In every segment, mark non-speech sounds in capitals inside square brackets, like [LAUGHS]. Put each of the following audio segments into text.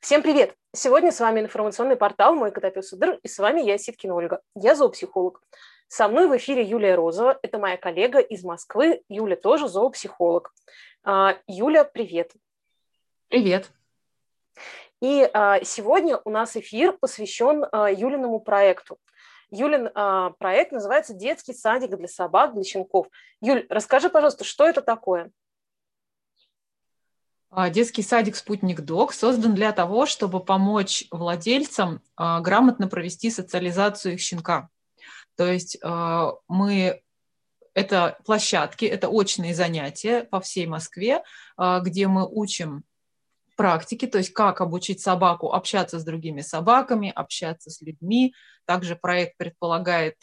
Всем привет! Сегодня с вами информационный портал «Мой котопес Удыр» и с вами я, Ситкина Ольга. Я зоопсихолог. Со мной в эфире Юлия Розова, это моя коллега из Москвы. Юля тоже зоопсихолог. А, Юля, привет! Привет! И а, сегодня у нас эфир посвящен а, Юлиному проекту. Юлин проект называется «Детский садик для собак, для щенков». Юль, расскажи, пожалуйста, что это такое? А, детский садик «Спутник Док» создан для того, чтобы помочь владельцам а, грамотно провести социализацию их щенка. То есть а, мы это площадки, это очные занятия по всей Москве, где мы учим практики, то есть как обучить собаку общаться с другими собаками, общаться с людьми. Также проект предполагает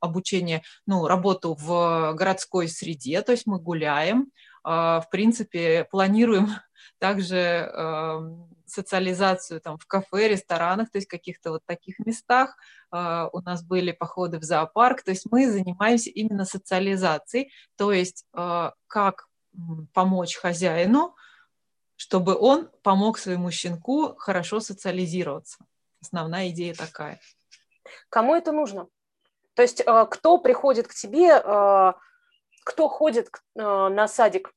обучение, ну, работу в городской среде, то есть мы гуляем, в принципе, планируем [LAUGHS] также эм, социализацию там в кафе, ресторанах, то есть каких-то вот таких местах. А, у нас были походы в зоопарк, то есть мы занимаемся именно социализацией, то есть а, как помочь хозяину, чтобы он помог своему щенку хорошо социализироваться. Основная идея такая. Кому это нужно? То есть кто приходит к тебе кто ходит э, на садик?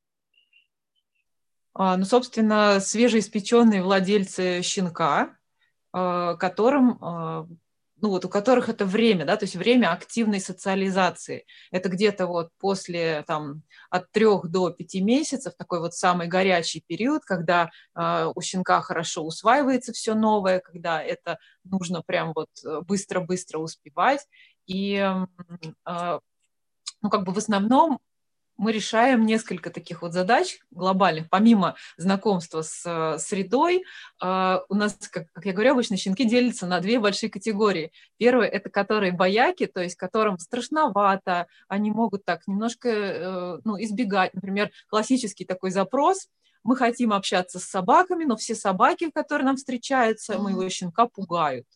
А, ну, собственно, свежеиспеченные владельцы щенка, э, которым э, ну вот у которых это время, да, то есть время активной социализации. Это где-то вот после там от трех до пяти месяцев, такой вот самый горячий период, когда у щенка хорошо усваивается все новое, когда это нужно прям вот быстро-быстро успевать. И ну, как бы в основном мы решаем несколько таких вот задач глобальных, помимо знакомства с э, средой. Э, у нас, как, как я говорю, обычно щенки делятся на две большие категории. Первое – это которые бояки, то есть которым страшновато, они могут так немножко э, ну, избегать. Например, классический такой запрос – мы хотим общаться с собаками, но все собаки, которые нам встречаются, моего щенка пугают.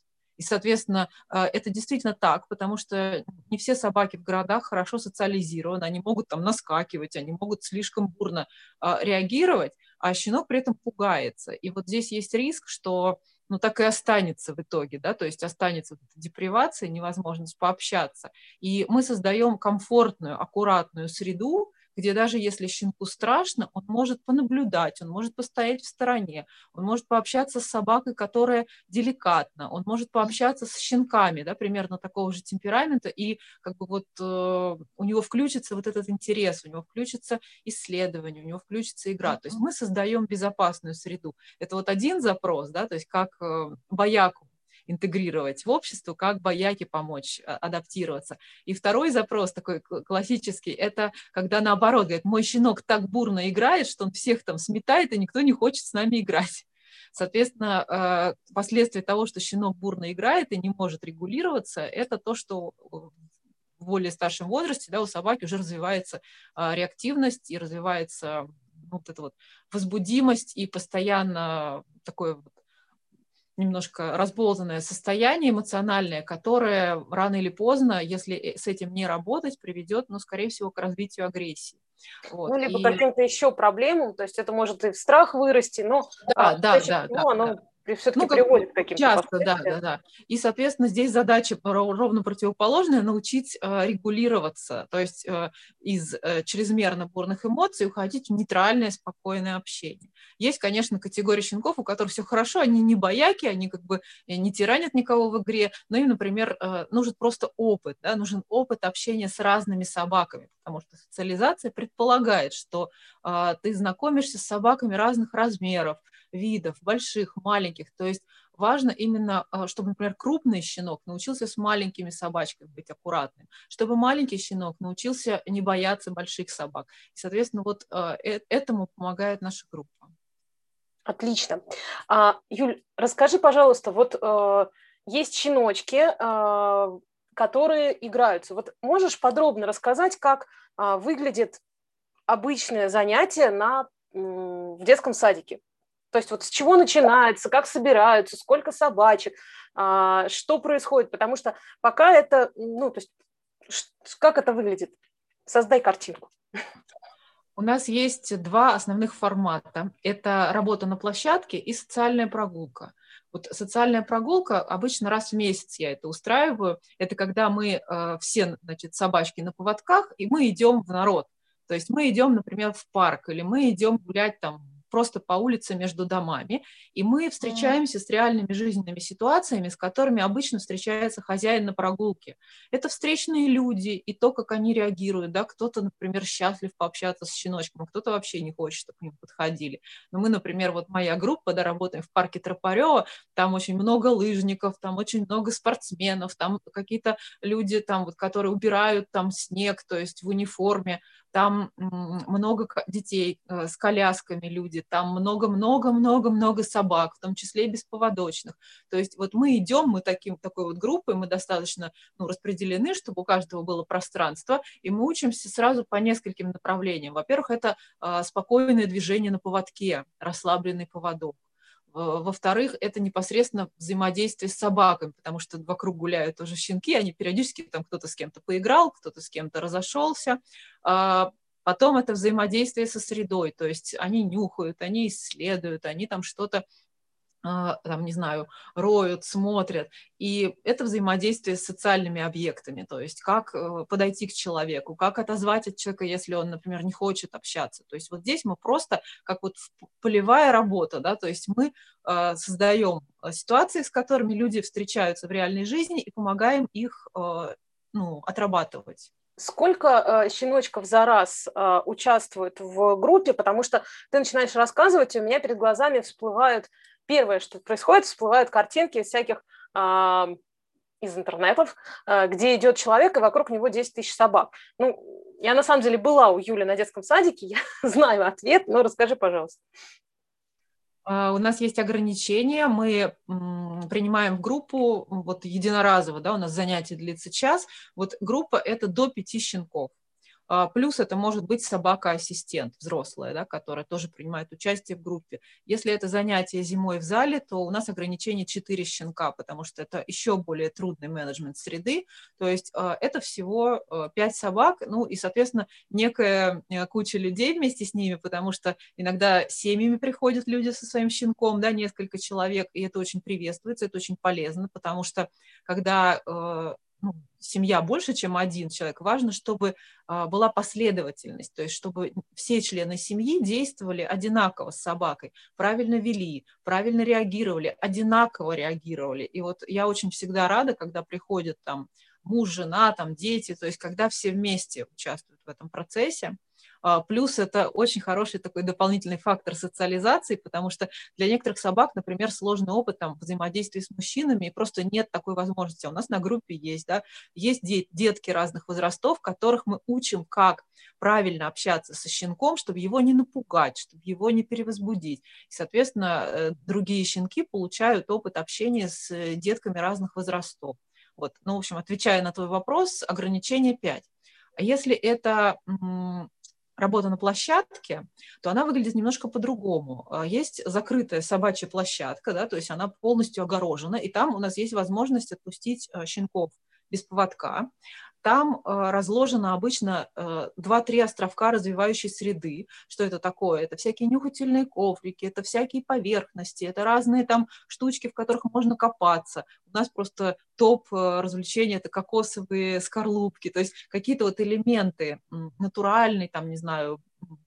И, соответственно, э, это действительно так, потому что не все собаки в городах хорошо социализированы, они могут там наскакивать, они могут слишком бурно а, реагировать, а щенок при этом пугается. И вот здесь есть риск, что ну, так и останется в итоге, да, то есть останется депривация, невозможность пообщаться. И мы создаем комфортную, аккуратную среду, где даже если щенку страшно, он может понаблюдать, он может постоять в стороне, он может пообщаться с собакой, которая деликатна, он может пообщаться с щенками, да, примерно такого же темперамента, и как бы вот э, у него включится вот этот интерес, у него включится исследование, у него включится игра. То есть мы создаем безопасную среду. Это вот один запрос, да, то есть как э, бояку интегрировать в общество, как бояки помочь а, адаптироваться. И второй запрос такой классический, это когда наоборот, говорит, мой щенок так бурно играет, что он всех там сметает, и никто не хочет с нами играть. Соответственно, а, последствия того, что щенок бурно играет и не может регулироваться, это то, что в более старшем возрасте да, у собаки уже развивается а, реактивность и развивается вот эта вот возбудимость и постоянно такое немножко разболтанное состояние эмоциональное, которое рано или поздно, если э, с этим не работать, приведет, ну, скорее всего, к развитию агрессии. Вот. Ну, либо и... каким-то еще проблемам, то есть это может и в страх вырасти, но да, а, да, да, да, оно да все-таки ну, приводит к каким-то Часто, да, да, да. И, соответственно, здесь задача ровно противоположная – научить э, регулироваться, то есть э, из э, чрезмерно бурных эмоций уходить в нейтральное, спокойное общение. Есть, конечно, категория щенков, у которых все хорошо, они не бояки, они как бы э, не тиранят никого в игре, но им, например, э, нужен просто опыт, да, нужен опыт общения с разными собаками, потому что социализация предполагает, что э, ты знакомишься с собаками разных размеров, видов, больших, маленьких. То есть важно именно, а, чтобы, например, крупный щенок научился с маленькими собачками быть аккуратным, чтобы маленький щенок научился не бояться больших собак. И, соответственно, вот а, э, этому помогает наша группа. Отлично. А, Юль, расскажи, пожалуйста, вот есть щеночки, которые играются. Вот можешь подробно рассказать, как выглядит обычное занятие на, в детском садике? То есть вот с чего начинается, как собираются, сколько собачек, а, что происходит, потому что пока это, ну, то есть как это выглядит? Создай картинку. У нас есть два основных формата. Это работа на площадке и социальная прогулка. Вот социальная прогулка обычно раз в месяц я это устраиваю. Это когда мы э, все, значит, собачки на поводках, и мы идем в народ. То есть мы идем, например, в парк, или мы идем гулять там просто по улице между домами, и мы встречаемся с реальными жизненными ситуациями, с которыми обычно встречается хозяин на прогулке. Это встречные люди и то, как они реагируют, да, кто-то, например, счастлив пообщаться с щеночком, кто-то вообще не хочет, чтобы к ним подходили. Но мы, например, вот моя группа, да, работаем в парке Тропарева, там очень много лыжников, там очень много спортсменов, там какие-то люди, там вот, которые убирают там снег, то есть в униформе, там много детей э, с колясками люди, там много-много-много-много собак, в том числе и бесповодочных. То есть вот мы идем, мы таким, такой вот группой, мы достаточно ну, распределены, чтобы у каждого было пространство, и мы учимся сразу по нескольким направлениям. Во-первых, это а, спокойное движение на поводке, расслабленный поводок. Во-вторых, это непосредственно взаимодействие с собаками, потому что вокруг гуляют тоже щенки, они периодически там кто-то с кем-то поиграл, кто-то с кем-то разошелся. А потом это взаимодействие со средой, то есть они нюхают, они исследуют, они там что-то там, не знаю, роют, смотрят. И это взаимодействие с социальными объектами, то есть как э, подойти к человеку, как отозвать от человека, если он, например, не хочет общаться. То есть вот здесь мы просто, как вот полевая работа, да, то есть мы а, создаем а, ситуации, с которыми люди встречаются в реальной жизни и помогаем их ну, отрабатывать. Сколько э, щеночков за раз э, участвуют в группе, потому что ты начинаешь рассказывать, и у меня перед глазами всплывают первое, что происходит, всплывают картинки из всяких а, из интернетов, а, где идет человек, и вокруг него 10 тысяч собак. Ну, я на самом деле была у Юли на детском садике, [LAUGHS] я знаю ответ, но расскажи, пожалуйста. А, у нас есть ограничения, мы принимаем группу вот единоразово, да, у нас занятие длится час, вот группа это до пяти щенков. А, плюс это может быть собака-ассистент взрослая, да, которая тоже принимает участие в группе. Если это занятие зимой в зале, то у нас ограничение 4 щенка, потому что это еще более трудный менеджмент среды. То есть а, это всего 5 а, собак, ну и, соответственно, некая э, куча людей вместе с ними, потому что иногда семьями приходят люди со своим щенком, да, несколько человек, и это очень приветствуется, это очень полезно, потому что когда э, ну, семья больше, чем один человек, важно, чтобы а, была последовательность, то есть чтобы все члены семьи действовали одинаково с собакой, правильно вели, правильно реагировали, одинаково реагировали. И вот я очень всегда рада, когда приходят там муж, жена, там дети, то есть когда все вместе участвуют в этом процессе. А, плюс это очень хороший такой дополнительный фактор социализации, потому что для некоторых собак, например, сложный опыт там, взаимодействия с мужчинами, и просто нет такой возможности. У нас на группе есть, да, есть детки разных возрастов, которых мы учим, как правильно общаться со щенком, чтобы его не напугать, чтобы его не перевозбудить. И, соответственно, э, другие щенки получают опыт общения с э, детками разных возрастов. Вот. Ну, в общем, отвечая на твой вопрос, ограничение 5. А если это работа на площадке, то она выглядит немножко по-другому. А, есть закрытая собачья площадка, да, то есть она полностью огорожена, и там у нас есть возможность отпустить а, щенков без поводка. Там э, разложено обычно э, 2-3 островка развивающей среды. Что это такое? Это всякие нюхательные коврики, это всякие поверхности, это разные там штучки, в которых можно копаться. У нас просто топ э, развлечений – это кокосовые скорлупки, то есть какие-то вот элементы натуральные, там, не знаю,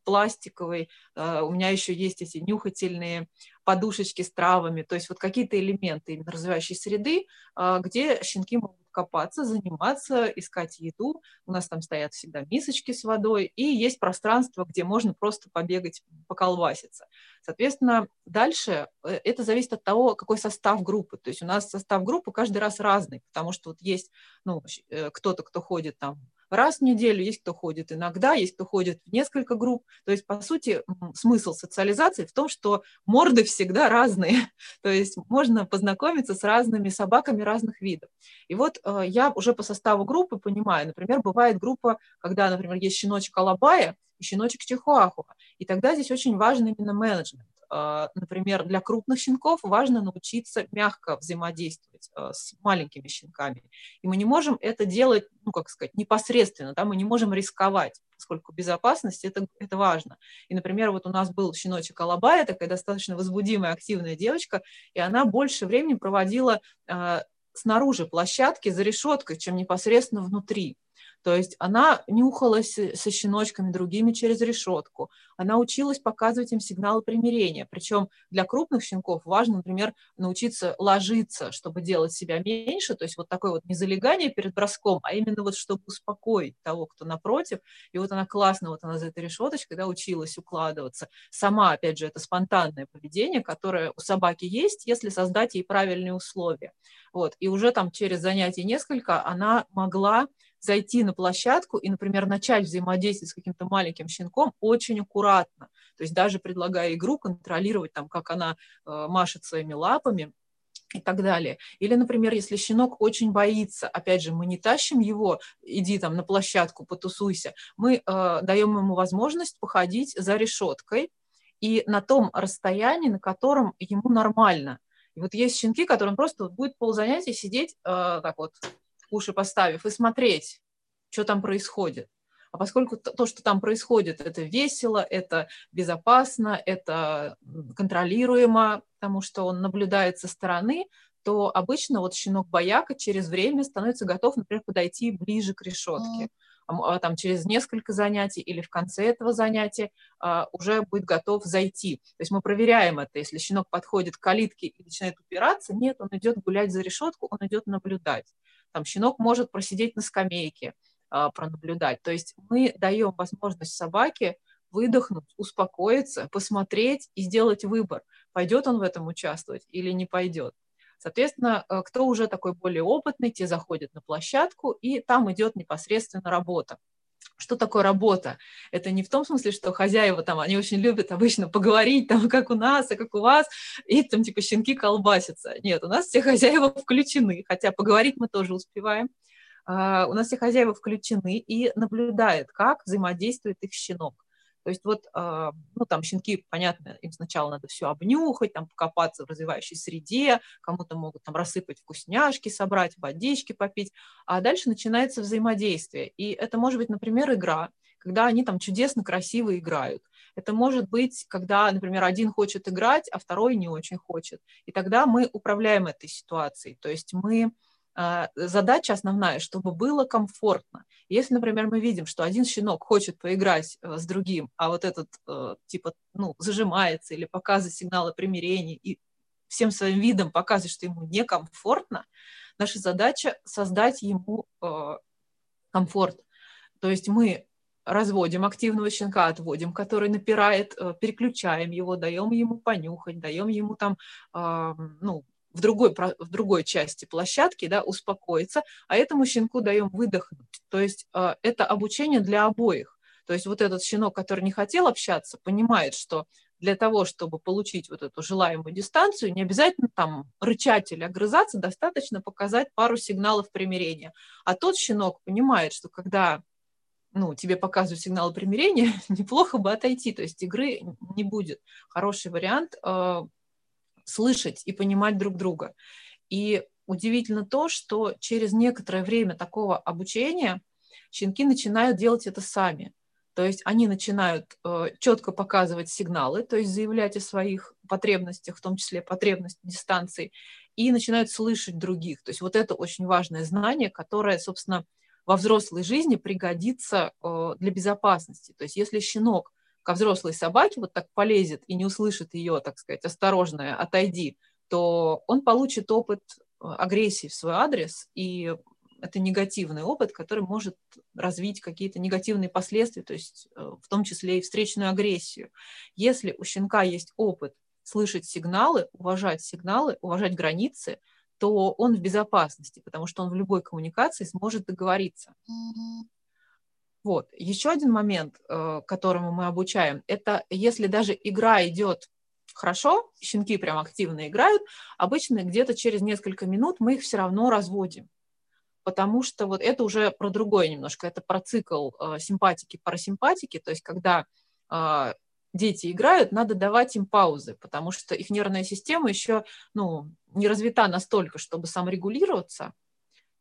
пластиковый, э, у меня еще есть эти нюхательные подушечки с травами, то есть вот какие-то элементы именно развивающей среды, э, где щенки могут копаться, заниматься, искать еду. У нас там стоят всегда мисочки с водой, и есть пространство, где можно просто побегать, поколваситься. Соответственно, дальше э, это зависит от того, какой состав группы. То есть у нас состав группы каждый раз разный, потому что вот есть ну, кто-то, кто ходит там раз в неделю, есть кто ходит иногда, есть кто ходит в несколько групп. То есть, по сути, смысл социализации в том, что морды всегда разные. [LAUGHS] То есть можно познакомиться с разными собаками разных видов. И вот э, я уже по составу группы понимаю, например, бывает группа, когда, например, есть щеночек Алабая и щеночек Чихуахуа. И тогда здесь очень важен именно менеджмент. Э, например, для крупных щенков важно научиться мягко взаимодействовать э, с маленькими щенками. И мы не можем это делать, ну, как сказать, непосредственно, да, мы не можем рисковать, поскольку безопасность это, это важно. И, например, вот у нас был щеночек Алабая, такая достаточно возбудимая, активная девочка, и она больше времени проводила снаружи площадки за решеткой, чем непосредственно внутри. То есть она нюхалась со щеночками другими через решетку. Она училась показывать им сигналы примирения. Причем для крупных щенков важно, например, научиться ложиться, чтобы делать себя меньше. То есть вот такое вот не залегание перед броском, а именно вот чтобы успокоить того, кто напротив. И вот она классно, вот она за этой решеточкой, да, училась укладываться. Сама, опять же, это спонтанное поведение, которое у собаки есть, если создать ей правильные условия. Вот. И уже там через занятие несколько она могла зайти на площадку и, например, начать взаимодействовать с каким-то маленьким щенком очень аккуратно. То есть даже предлагая игру, контролировать, там, как она э, машет своими лапами, и так далее. Или, например, если щенок очень боится, опять же, мы не тащим его, иди там на площадку, потусуйся, мы э, даем ему возможность походить за решеткой и на том расстоянии, на котором ему нормально. И вот есть щенки, которым просто будет ползанятия сидеть э, так вот уши поставив, и смотреть, что там происходит. А поскольку то, что там происходит, это весело, это безопасно, это контролируемо, потому что он наблюдает со стороны, то обычно вот щенок бояка через время становится готов, например, подойти ближе к решетке. А, там через несколько занятий или в конце этого занятия а, уже будет готов зайти. То есть мы проверяем это. Если щенок подходит к калитке и начинает упираться, нет, он идет гулять за решетку, он идет наблюдать. Там щенок может просидеть на скамейке, а, пронаблюдать. То есть мы даем возможность собаке выдохнуть, успокоиться, посмотреть и сделать выбор, пойдет он в этом участвовать или не пойдет. Соответственно, э, кто уже такой более опытный, те заходят на площадку, и там идет непосредственно работа. Что такое работа? Это не в том смысле, что хозяева там, они очень любят обычно поговорить, там, как у нас, а как у вас, и там, типа, щенки колбасятся. Нет, у нас все хозяева включены, хотя поговорить мы тоже успеваем. Uh, у нас все хозяева включены и наблюдают, как взаимодействует их щенок. То есть вот, а, ну, там щенки, понятно, им сначала надо все обнюхать, там покопаться в развивающей среде, кому-то могут там рассыпать вкусняшки, собрать, водички попить, а дальше начинается взаимодействие. И это может быть, например, игра, когда они там чудесно, красиво играют. Это может быть, когда, например, один хочет играть, а второй не очень хочет. И тогда мы управляем этой ситуацией. То есть мы задача основная, чтобы было комфортно. Если, например, мы видим, что один щенок хочет поиграть э, с другим, а вот этот э, типа ну, зажимается или показывает сигналы примирения и всем своим видом показывает, что ему некомфортно, наша задача создать ему э, комфорт. То есть мы разводим активного щенка, отводим, который напирает, переключаем его, даем ему понюхать, даем ему там, ну, в другой, в другой части площадки, да, успокоиться, а этому щенку даем выдохнуть. То есть э, это обучение для обоих. То есть вот этот щенок, который не хотел общаться, понимает, что для того, чтобы получить вот эту желаемую дистанцию, не обязательно там рычать или огрызаться, достаточно показать пару сигналов примирения. А тот щенок понимает, что когда ну, тебе показывают сигналы примирения, [LAUGHS] неплохо бы отойти, то есть игры не будет. Хороший вариант э, слышать и понимать друг друга. И удивительно то, что через некоторое время такого обучения щенки начинают делать это сами. То есть они начинают э, четко показывать сигналы, то есть заявлять о своих потребностях, в том числе потребность дистанции, и начинают слышать других. То есть вот это очень важное знание, которое, собственно, во взрослой жизни пригодится э, для безопасности. То есть если щенок ко взрослой собаке вот так полезет и не услышит ее, так сказать, осторожное, отойди, то он получит опыт э, агрессии в свой адрес, и это негативный опыт, который может развить какие-то негативные последствия, то есть э, в том числе и встречную агрессию. Если у щенка есть опыт слышать сигналы, уважать сигналы, уважать границы, то он в безопасности, потому что он в любой коммуникации сможет договориться. Вот. Еще один момент, э, которому мы обучаем, это если даже игра идет хорошо, щенки прям активно играют, обычно где-то через несколько минут мы их все равно разводим. Потому что вот это уже про другое немножко, это про цикл э, симпатики, парасимпатики, то есть когда э, дети играют, надо давать им паузы, потому что их нервная система еще ну, не развита настолько, чтобы саморегулироваться.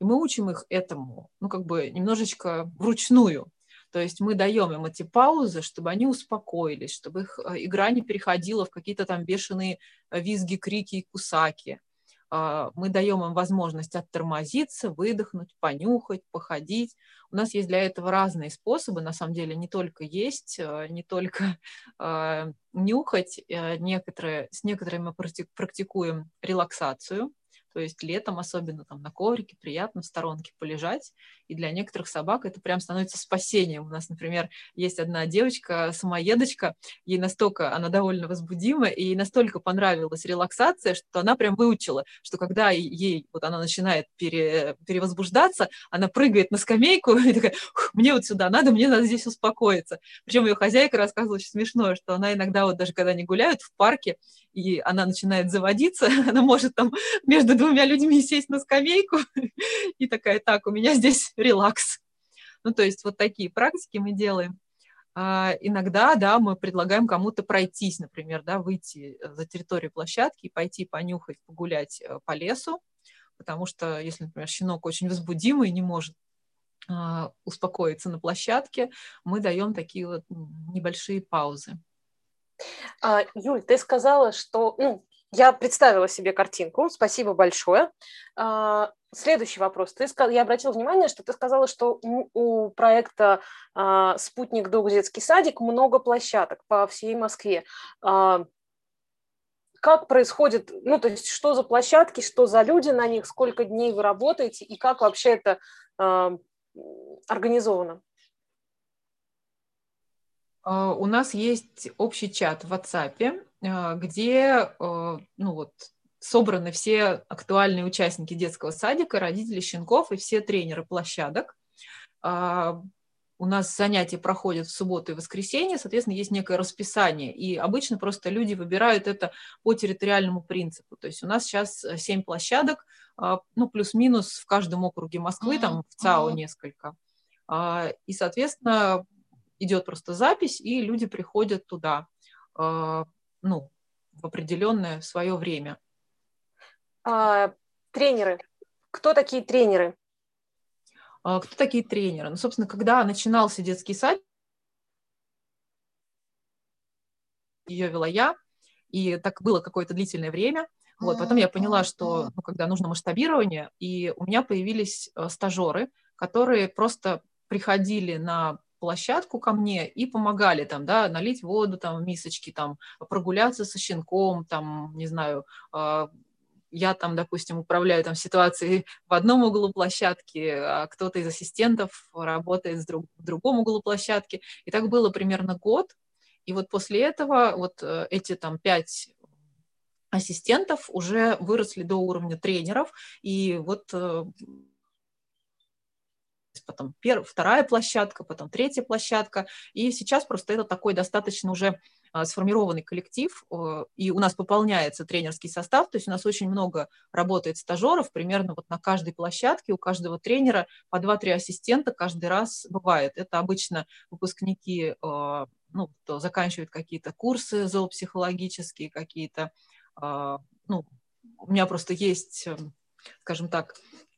И мы учим их этому, ну, как бы немножечко вручную. То есть мы даем им эти паузы, чтобы они успокоились, чтобы их э, игра не переходила в какие-то там бешеные э, визги, крики и кусаки. А, мы даем им возможность оттормозиться, выдохнуть, понюхать, походить. У нас есть для этого разные способы, на самом деле, не только есть, э, не только [LAUGHS] нюхать. Некоторые, с некоторыми мы практикуем релаксацию, то есть летом особенно там на коврике приятно в сторонке полежать. И для некоторых собак это прям становится спасением. У нас, например, есть одна девочка, самоедочка, ей настолько, она довольно возбудима, и ей настолько понравилась релаксация, что она прям выучила, что когда ей, вот она начинает пере, перевозбуждаться, она прыгает на скамейку [LAUGHS] и такая, мне вот сюда надо, мне надо здесь успокоиться. Причем ее хозяйка рассказывала очень смешное, что она иногда вот даже когда они гуляют в парке, и она начинает заводиться, [LAUGHS] она может там между двумя людьми сесть на скамейку [LAUGHS] и такая, так, у меня здесь [LAUGHS] релакс. Ну, то есть вот такие практики мы делаем. А, иногда, да, мы предлагаем кому-то пройтись, например, да, выйти за территорию площадки и пойти понюхать, погулять э, по лесу, потому что если, например, щенок очень возбудимый не может а, успокоиться на площадке, мы даем такие вот небольшие паузы. А, Юль, ты сказала, что ну, я представила себе картинку, спасибо большое. Следующий вопрос. Ты, я обратила внимание, что ты сказала, что у проекта а, «Спутник Док детский садик» много площадок по всей Москве. А, как происходит, ну, то есть что за площадки, что за люди на них, сколько дней вы работаете и как вообще это организовано? У нас есть общий чат в WhatsApp, а, где а, ну вот, собраны все актуальные участники детского садика, родители щенков и все тренеры площадок. А, у нас занятия проходят в субботу и воскресенье, соответственно, есть некое расписание, и обычно просто люди выбирают это по территориальному принципу. То есть у нас сейчас семь площадок, ну, плюс-минус в каждом округе Москвы, там в ЦАО несколько. И, соответственно, идет просто запись, и люди приходят туда ну, в определенное свое время. А, тренеры. Кто такие тренеры? А, кто такие тренеры? Ну, собственно, когда начинался детский сад, ее вела я, и так было какое-то длительное время. Вот, потом я поняла, что ну, когда нужно масштабирование, и у меня появились э, стажеры, которые просто приходили на площадку ко мне и помогали там, да, налить воду там в мисочки, там, прогуляться со щенком, там, не знаю, а, я там, допустим, управляю там ситуацией в одном углу площадки, а кто-то из ассистентов работает в, друг, в другом углу площадки. И так было примерно год. И вот после этого вот э, эти там пять ассистентов уже выросли до уровня тренеров. И вот э, потом первая, вторая площадка, потом третья площадка. И сейчас просто это такой достаточно уже сформированный коллектив, и у нас пополняется тренерский состав, то есть у нас очень много работает стажеров, примерно вот на каждой площадке у каждого тренера по 2-3 ассистента каждый раз бывает. Это обычно выпускники, а, ну, кто заканчивают какие-то курсы зоопсихологические, какие-то, а, ну, у меня просто есть, скажем так, а,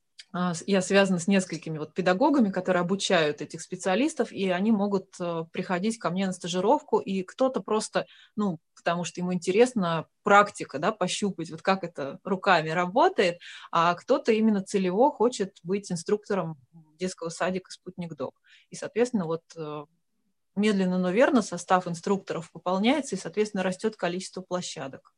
я связана с несколькими вот педагогами, которые обучают этих специалистов, и они могут э, приходить ко мне на стажировку, и кто-то просто, ну, потому что ему интересна практика, да, пощупать, вот как это руками работает, а кто-то именно целево хочет быть инструктором детского садика «Спутник Док». И, соответственно, вот э, медленно, но верно состав инструкторов пополняется, и, соответственно, растет количество площадок.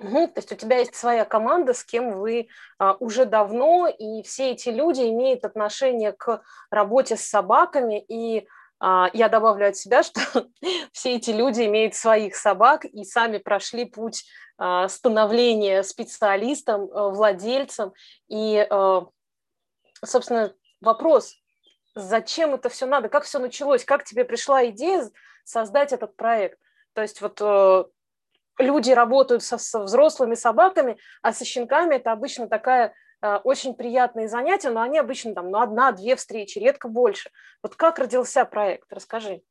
Угу, то есть у тебя есть своя команда, с кем вы а, уже давно, и все эти люди имеют отношение к работе с собаками, и а, я добавлю от себя, [LAUGHS] что все эти люди имеют своих собак и сами прошли путь а, становления специалистом, а, владельцем, и, а, собственно, вопрос, зачем это все надо, как все началось, как тебе пришла идея создать этот проект? То есть вот э, люди работают со, со взрослыми собаками, а со щенками это обычно такая э, очень приятные занятия, но они обычно там ну, одна-две встречи, редко больше. Вот как родился проект? Расскажи.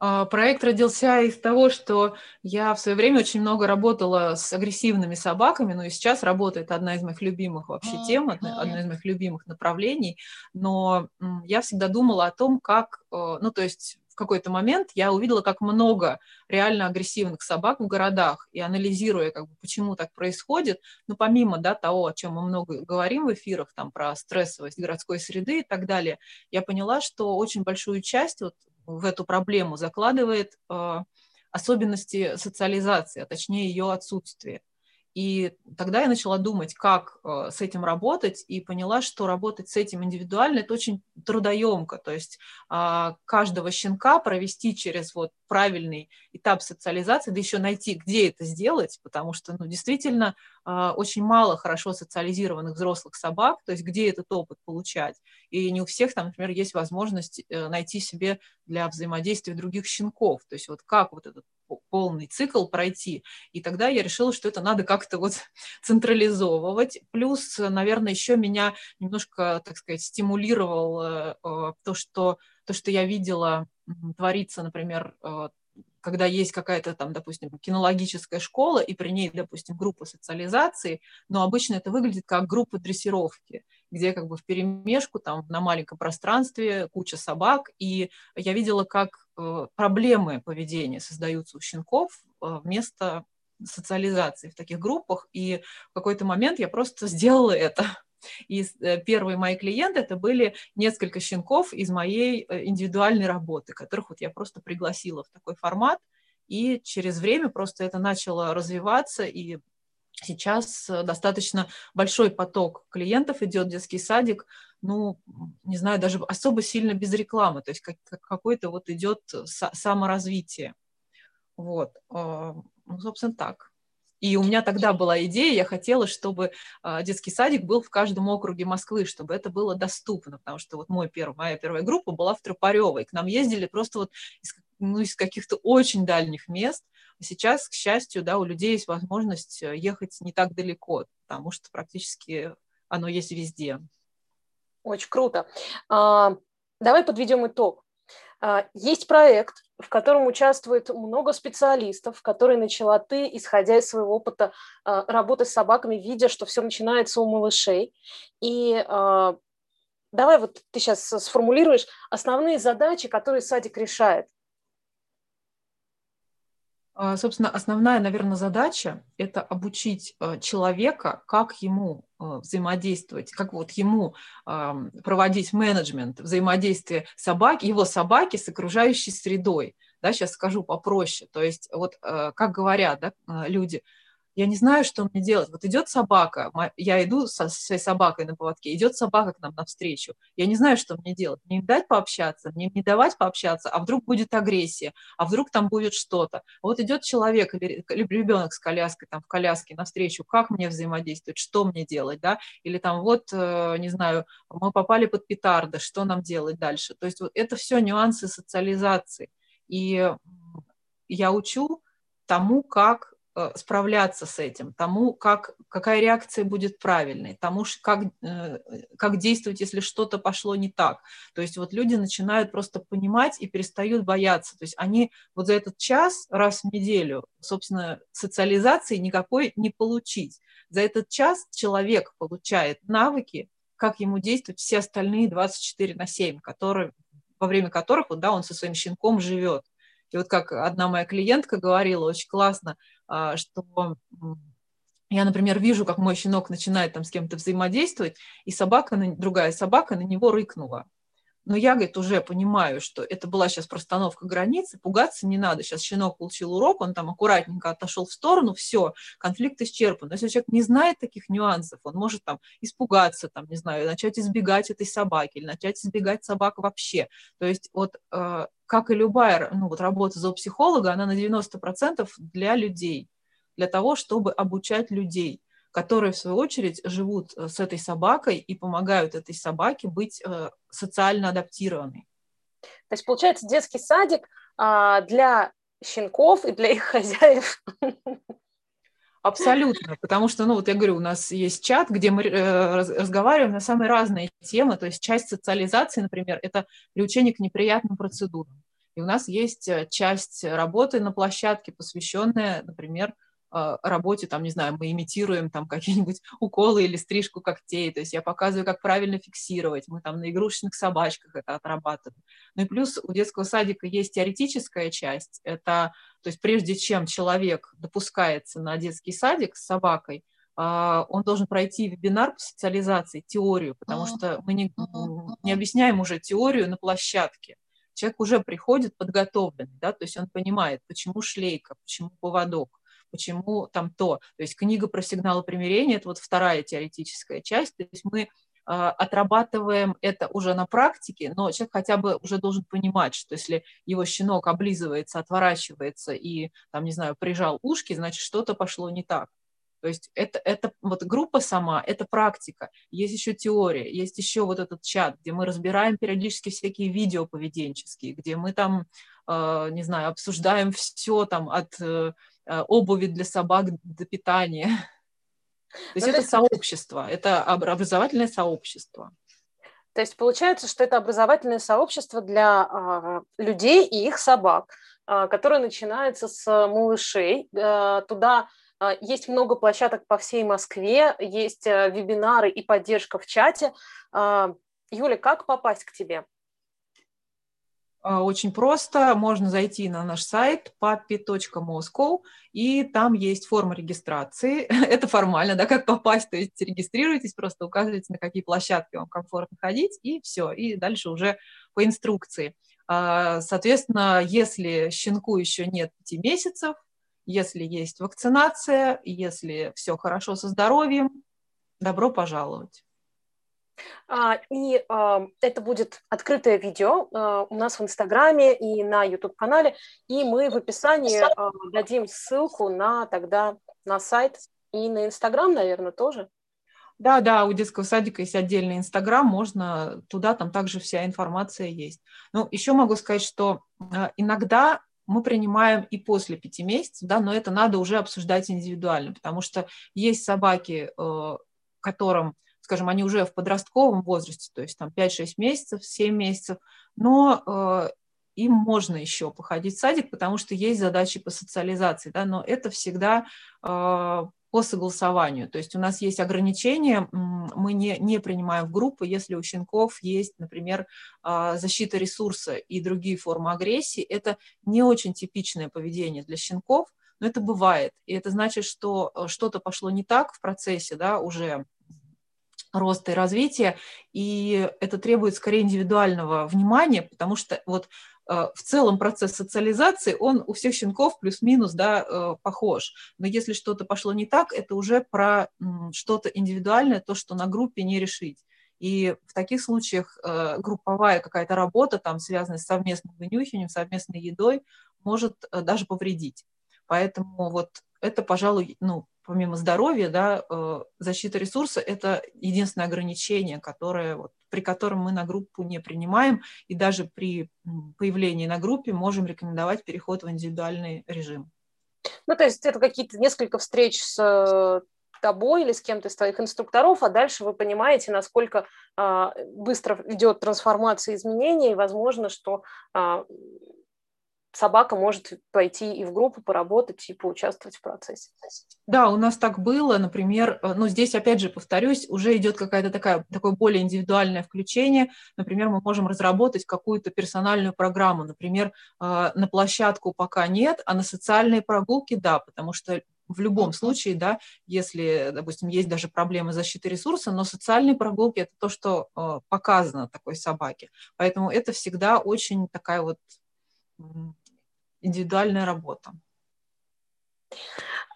А, проект родился из того, что я в свое время очень много работала с агрессивными собаками, ну и сейчас работает одна из моих любимых вообще тем, одно, одно из моих любимых направлений, но я всегда думала о том, как, э, ну то есть какой-то момент я увидела, как много реально агрессивных собак в городах, и анализируя, как бы, почему так происходит, ну, помимо да, того, о чем мы много говорим в эфирах, там, про стрессовость городской среды и так далее, я поняла, что очень большую часть вот в эту проблему закладывает э, особенности социализации, а точнее ее отсутствие. И тогда я начала думать, как э, с этим работать, и поняла, что работать с этим индивидуально – это очень трудоемко. То есть э, каждого щенка провести через вот правильный этап социализации, да еще найти, где это сделать, потому что ну, действительно э, очень мало хорошо социализированных взрослых собак, то есть где этот опыт получать. И не у всех там, например, есть возможность э, найти себе для взаимодействия других щенков. То есть вот как вот этот полный цикл пройти. И тогда я решила, что это надо как-то вот [LAUGHS] централизовывать. Плюс, наверное, еще меня немножко, так сказать, стимулировал э, то, что, то, что я видела твориться, например, э, когда есть какая-то там, допустим, кинологическая школа, и при ней, допустим, группа социализации, но обычно это выглядит как группа дрессировки, где как бы в перемешку там на маленьком пространстве куча собак, и я видела, как проблемы поведения создаются у щенков э, вместо социализации в таких группах, и в какой-то момент я просто [LAUGHS] сделала это. И э, первые мои клиенты это были несколько щенков из моей э, индивидуальной работы, которых вот я просто пригласила в такой формат, и через время просто это начало развиваться, и сейчас э, достаточно большой поток клиентов идет в детский садик, ну, не знаю, даже особо сильно без рекламы, то есть как, какое-то вот идет саморазвитие. Вот, ну, собственно, так. И у меня тогда была идея, я хотела, чтобы а, детский садик был в каждом округе Москвы, чтобы это было доступно, потому что вот мой первый, моя первая группа была в Тропаревой, к нам ездили просто вот из, ну, из каких-то очень дальних мест. А сейчас, к счастью, да, у людей есть возможность э, ехать не так далеко, потому что практически оно есть везде. Очень круто. А, давай подведем итог. А, есть проект, в котором участвует много специалистов, который начала ты, исходя из своего опыта а, работы с собаками, видя, что все начинается у малышей. И давай вот ты сейчас сформулируешь основные задачи, которые садик решает. А, собственно, основная, наверное, задача – это обучить а, человека, как ему а, взаимодействовать, как вот ему проводить менеджмент взаимодействия собаки, его собаки с окружающей средой. Да, сейчас скажу попроще. То есть вот как говорят да, люди – я не знаю, что мне делать. Вот идет собака, я иду со своей собакой на поводке, идет собака к нам навстречу. Я не знаю, что мне делать. Мне дать пообщаться, мне не давать пообщаться, а вдруг будет агрессия, а вдруг там будет что-то. Вот идет человек или, или ребенок с коляской, там в коляске навстречу, как мне взаимодействовать, что мне делать, да? Или там вот, э, не знаю, мы попали под петарды, что нам делать дальше? То есть вот это все нюансы социализации. И я учу тому, как справляться с этим, тому, как, какая реакция будет правильной, тому, как, э, как действовать, если что-то пошло не так. То есть вот люди начинают просто понимать и перестают бояться. То есть они вот за этот час раз в неделю, собственно, социализации никакой не получить. За этот час человек получает навыки, как ему действовать все остальные 24 на 7, которые, во время которых вот, да, он со своим щенком живет. И вот как одна моя клиентка говорила очень классно, что я, например, вижу, как мой щенок начинает там с кем-то взаимодействовать, и собака, другая собака на него рыкнула. Но я, говорит, уже понимаю, что это была сейчас простановка границы, пугаться не надо. Сейчас щенок получил урок, он там аккуратненько отошел в сторону, все, конфликт исчерпан. Но если человек не знает таких нюансов, он может там испугаться, там, не знаю, начать избегать этой собаки или начать избегать собак вообще. То есть вот э, как и любая ну, вот работа зоопсихолога, она на 90% для людей, для того, чтобы обучать людей которые, в свою очередь, живут э, с этой собакой и помогают этой собаке быть э, социально адаптированной. То есть, получается, детский садик а, для щенков и для их хозяев. [LAUGHS] Абсолютно, потому что, ну, вот я говорю, у нас есть чат, где мы э, разговариваем на самые разные темы, то есть часть социализации, например, это приучение к неприятным процедурам. И у нас есть э, часть работы на площадке, посвященная, например, работе, там, не знаю, мы имитируем там [LAUGHS] какие-нибудь уколы или стрижку когтей, то есть я показываю, как правильно фиксировать, мы там на игрушечных собачках это отрабатываем. Ну и плюс у детского садика есть теоретическая часть, это, то есть прежде чем человек допускается на детский садик с собакой, а, он должен пройти вебинар по социализации, теорию, потому что мы не, не объясняем уже теорию на площадке. Человек уже приходит подготовленный, да, то есть он понимает, почему шлейка, почему поводок, почему там то. То есть книга про сигналы примирения – это вот вторая теоретическая часть. То есть мы а, отрабатываем это уже на практике, но человек хотя бы уже должен понимать, что если его щенок облизывается, отворачивается и, там, не знаю, прижал ушки, значит, что-то пошло не так. То есть это, это вот группа сама, это практика. Есть еще теория, есть еще вот этот чат, где мы разбираем периодически всякие видео поведенческие, где мы там, э, не знаю, обсуждаем все там от э, обуви для собак до питания. То есть ну, это то есть... сообщество, это образовательное сообщество. То есть получается, что это образовательное сообщество для а, людей и их собак, а, которое начинается с малышей. А, туда а, есть много площадок по всей Москве, есть а, вебинары и поддержка в чате. А, Юля, как попасть к тебе? А, очень просто. Можно зайти на наш сайт papi.moscow, и там есть форма регистрации. [LAUGHS] Это формально, да, как попасть. То есть регистрируйтесь, просто указывайте, на какие площадки вам комфортно ходить, и все. И дальше уже по инструкции. А, соответственно, если щенку еще нет 5 месяцев, если есть вакцинация, если все хорошо со здоровьем, добро пожаловать. А, и а, это будет открытое видео а, у нас в Инстаграме и на YouTube-канале, и мы в описании дадим ссылку на тогда на сайт и на Инстаграм, наверное, тоже. Да, да, у детского садика есть отдельный Инстаграм, можно туда, там также вся информация есть. Ну, еще могу сказать, что иногда мы принимаем и после пяти месяцев, да, но это надо уже обсуждать индивидуально, потому что есть собаки, э, которым скажем, они уже в подростковом возрасте, то есть там 5-6 месяцев, 7 месяцев, но э, им можно еще походить в садик, потому что есть задачи по социализации, да, но это всегда э, по согласованию. То есть у нас есть ограничения, мы не, не принимаем в группы, если у щенков есть, например, э, защита ресурса и другие формы агрессии. Это не очень типичное поведение для щенков, но это бывает. И это значит, что что-то пошло не так в процессе, да, уже роста и развития, и это требует скорее индивидуального внимания, потому что вот э, в целом процесс социализации, он у всех щенков плюс-минус да, э, похож. Но если что-то пошло не так, это уже про что-то индивидуальное, то, что на группе не решить. И в таких случаях э, групповая какая-то работа, там, связанная с совместным вынюхиванием, совместной едой, может даже повредить. Поэтому вот это, пожалуй, ну, помимо здоровья, да, э, защита ресурса – это единственное ограничение, которое, вот, при котором мы на группу не принимаем, и даже при появлении на группе можем рекомендовать переход в индивидуальный режим. Ну, то есть это какие-то несколько встреч с тобой или с кем-то из твоих инструкторов, а дальше вы понимаете, насколько а, быстро идет трансформация изменений, и возможно, что а, собака может пойти и в группу поработать, и поучаствовать в процессе. Да, у нас так было, например, э, ну, здесь, опять же, повторюсь, уже идет какая-то такая, такое более индивидуальное включение. Например, мы можем разработать какую-то персональную программу. Например, э, на площадку пока нет, а на социальные прогулки – да, потому что в любом случае, да, если, допустим, есть даже проблемы защиты ресурса, но социальные прогулки – это то, что э, показано такой собаке. Поэтому это всегда очень такая вот индивидуальная работа.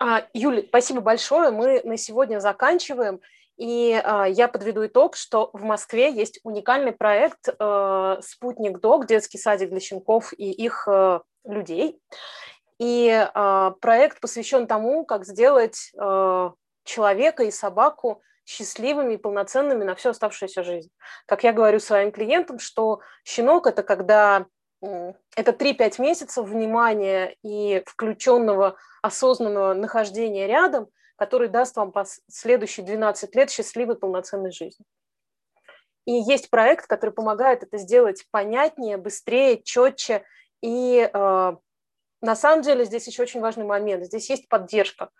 А, Юля, спасибо большое. Мы на сегодня заканчиваем. И э, я подведу итог, что в Москве есть уникальный проект э, «Спутник Дог», детский садик для щенков и их э, людей. И э, проект посвящен тому, как сделать э, человека и собаку счастливыми и полноценными на всю оставшуюся жизнь. Как я говорю своим клиентам, что щенок – это когда это 3-5 месяцев внимания и включенного осознанного нахождения рядом, который даст вам следующие 12 лет счастливой полноценной жизни. И есть проект, который помогает это сделать понятнее, быстрее, четче И э, на самом деле здесь еще очень важный момент. Здесь есть поддержка,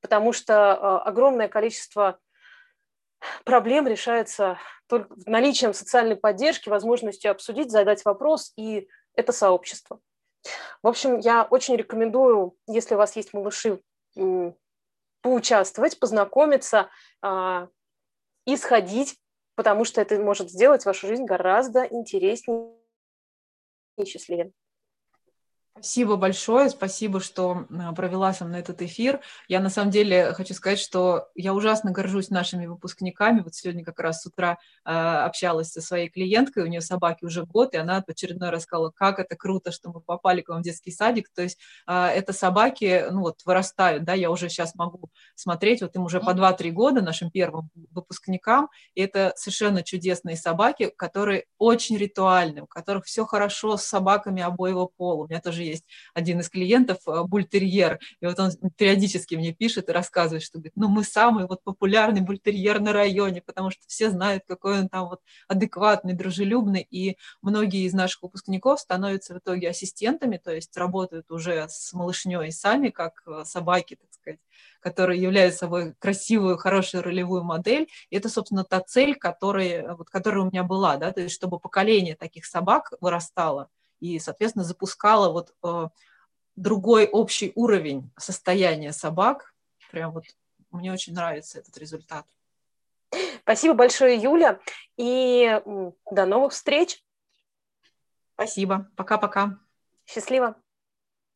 потому что э, огромное количество проблем решается только наличием социальной поддержки, возможностью обсудить, задать вопрос, и это сообщество. В общем, я очень рекомендую, если у вас есть малыши, поучаствовать, познакомиться э, и сходить, потому что это может сделать вашу жизнь гораздо интереснее и счастливее. Спасибо большое, спасибо, что а, провела со мной этот эфир. Я на самом деле хочу сказать, что я ужасно горжусь нашими выпускниками. Вот сегодня как раз с утра э, общалась со своей клиенткой, у нее собаки уже год, и она очередной рассказала, как это круто, что мы попали к вам в детский садик. То есть э, это собаки, ну вот, вырастают, да, я уже сейчас могу смотреть, вот им уже по 2-3 года, нашим первым выпускникам, и это совершенно чудесные собаки, которые очень ритуальны, у которых все хорошо с собаками обоего пола. У меня тоже есть один из клиентов, э, бультерьер, и вот он периодически мне пишет и рассказывает, что говорит, ну мы самый вот популярный бультерьер на районе, потому что все знают, какой он там вот адекватный, дружелюбный, и многие из наших выпускников становятся в итоге ассистентами, то есть работают уже с малышней сами, как э, собаки, так сказать, которые являются собой красивую, хорошую ролевую модель. И это, собственно, та цель, которая, вот, которая у меня была, да, то есть чтобы поколение таких собак вырастало и, соответственно, запускала вот э, другой общий уровень состояния собак. Прям вот мне очень нравится этот результат. Спасибо большое, Юля, и до новых встреч. Спасибо. Пока-пока. Счастливо.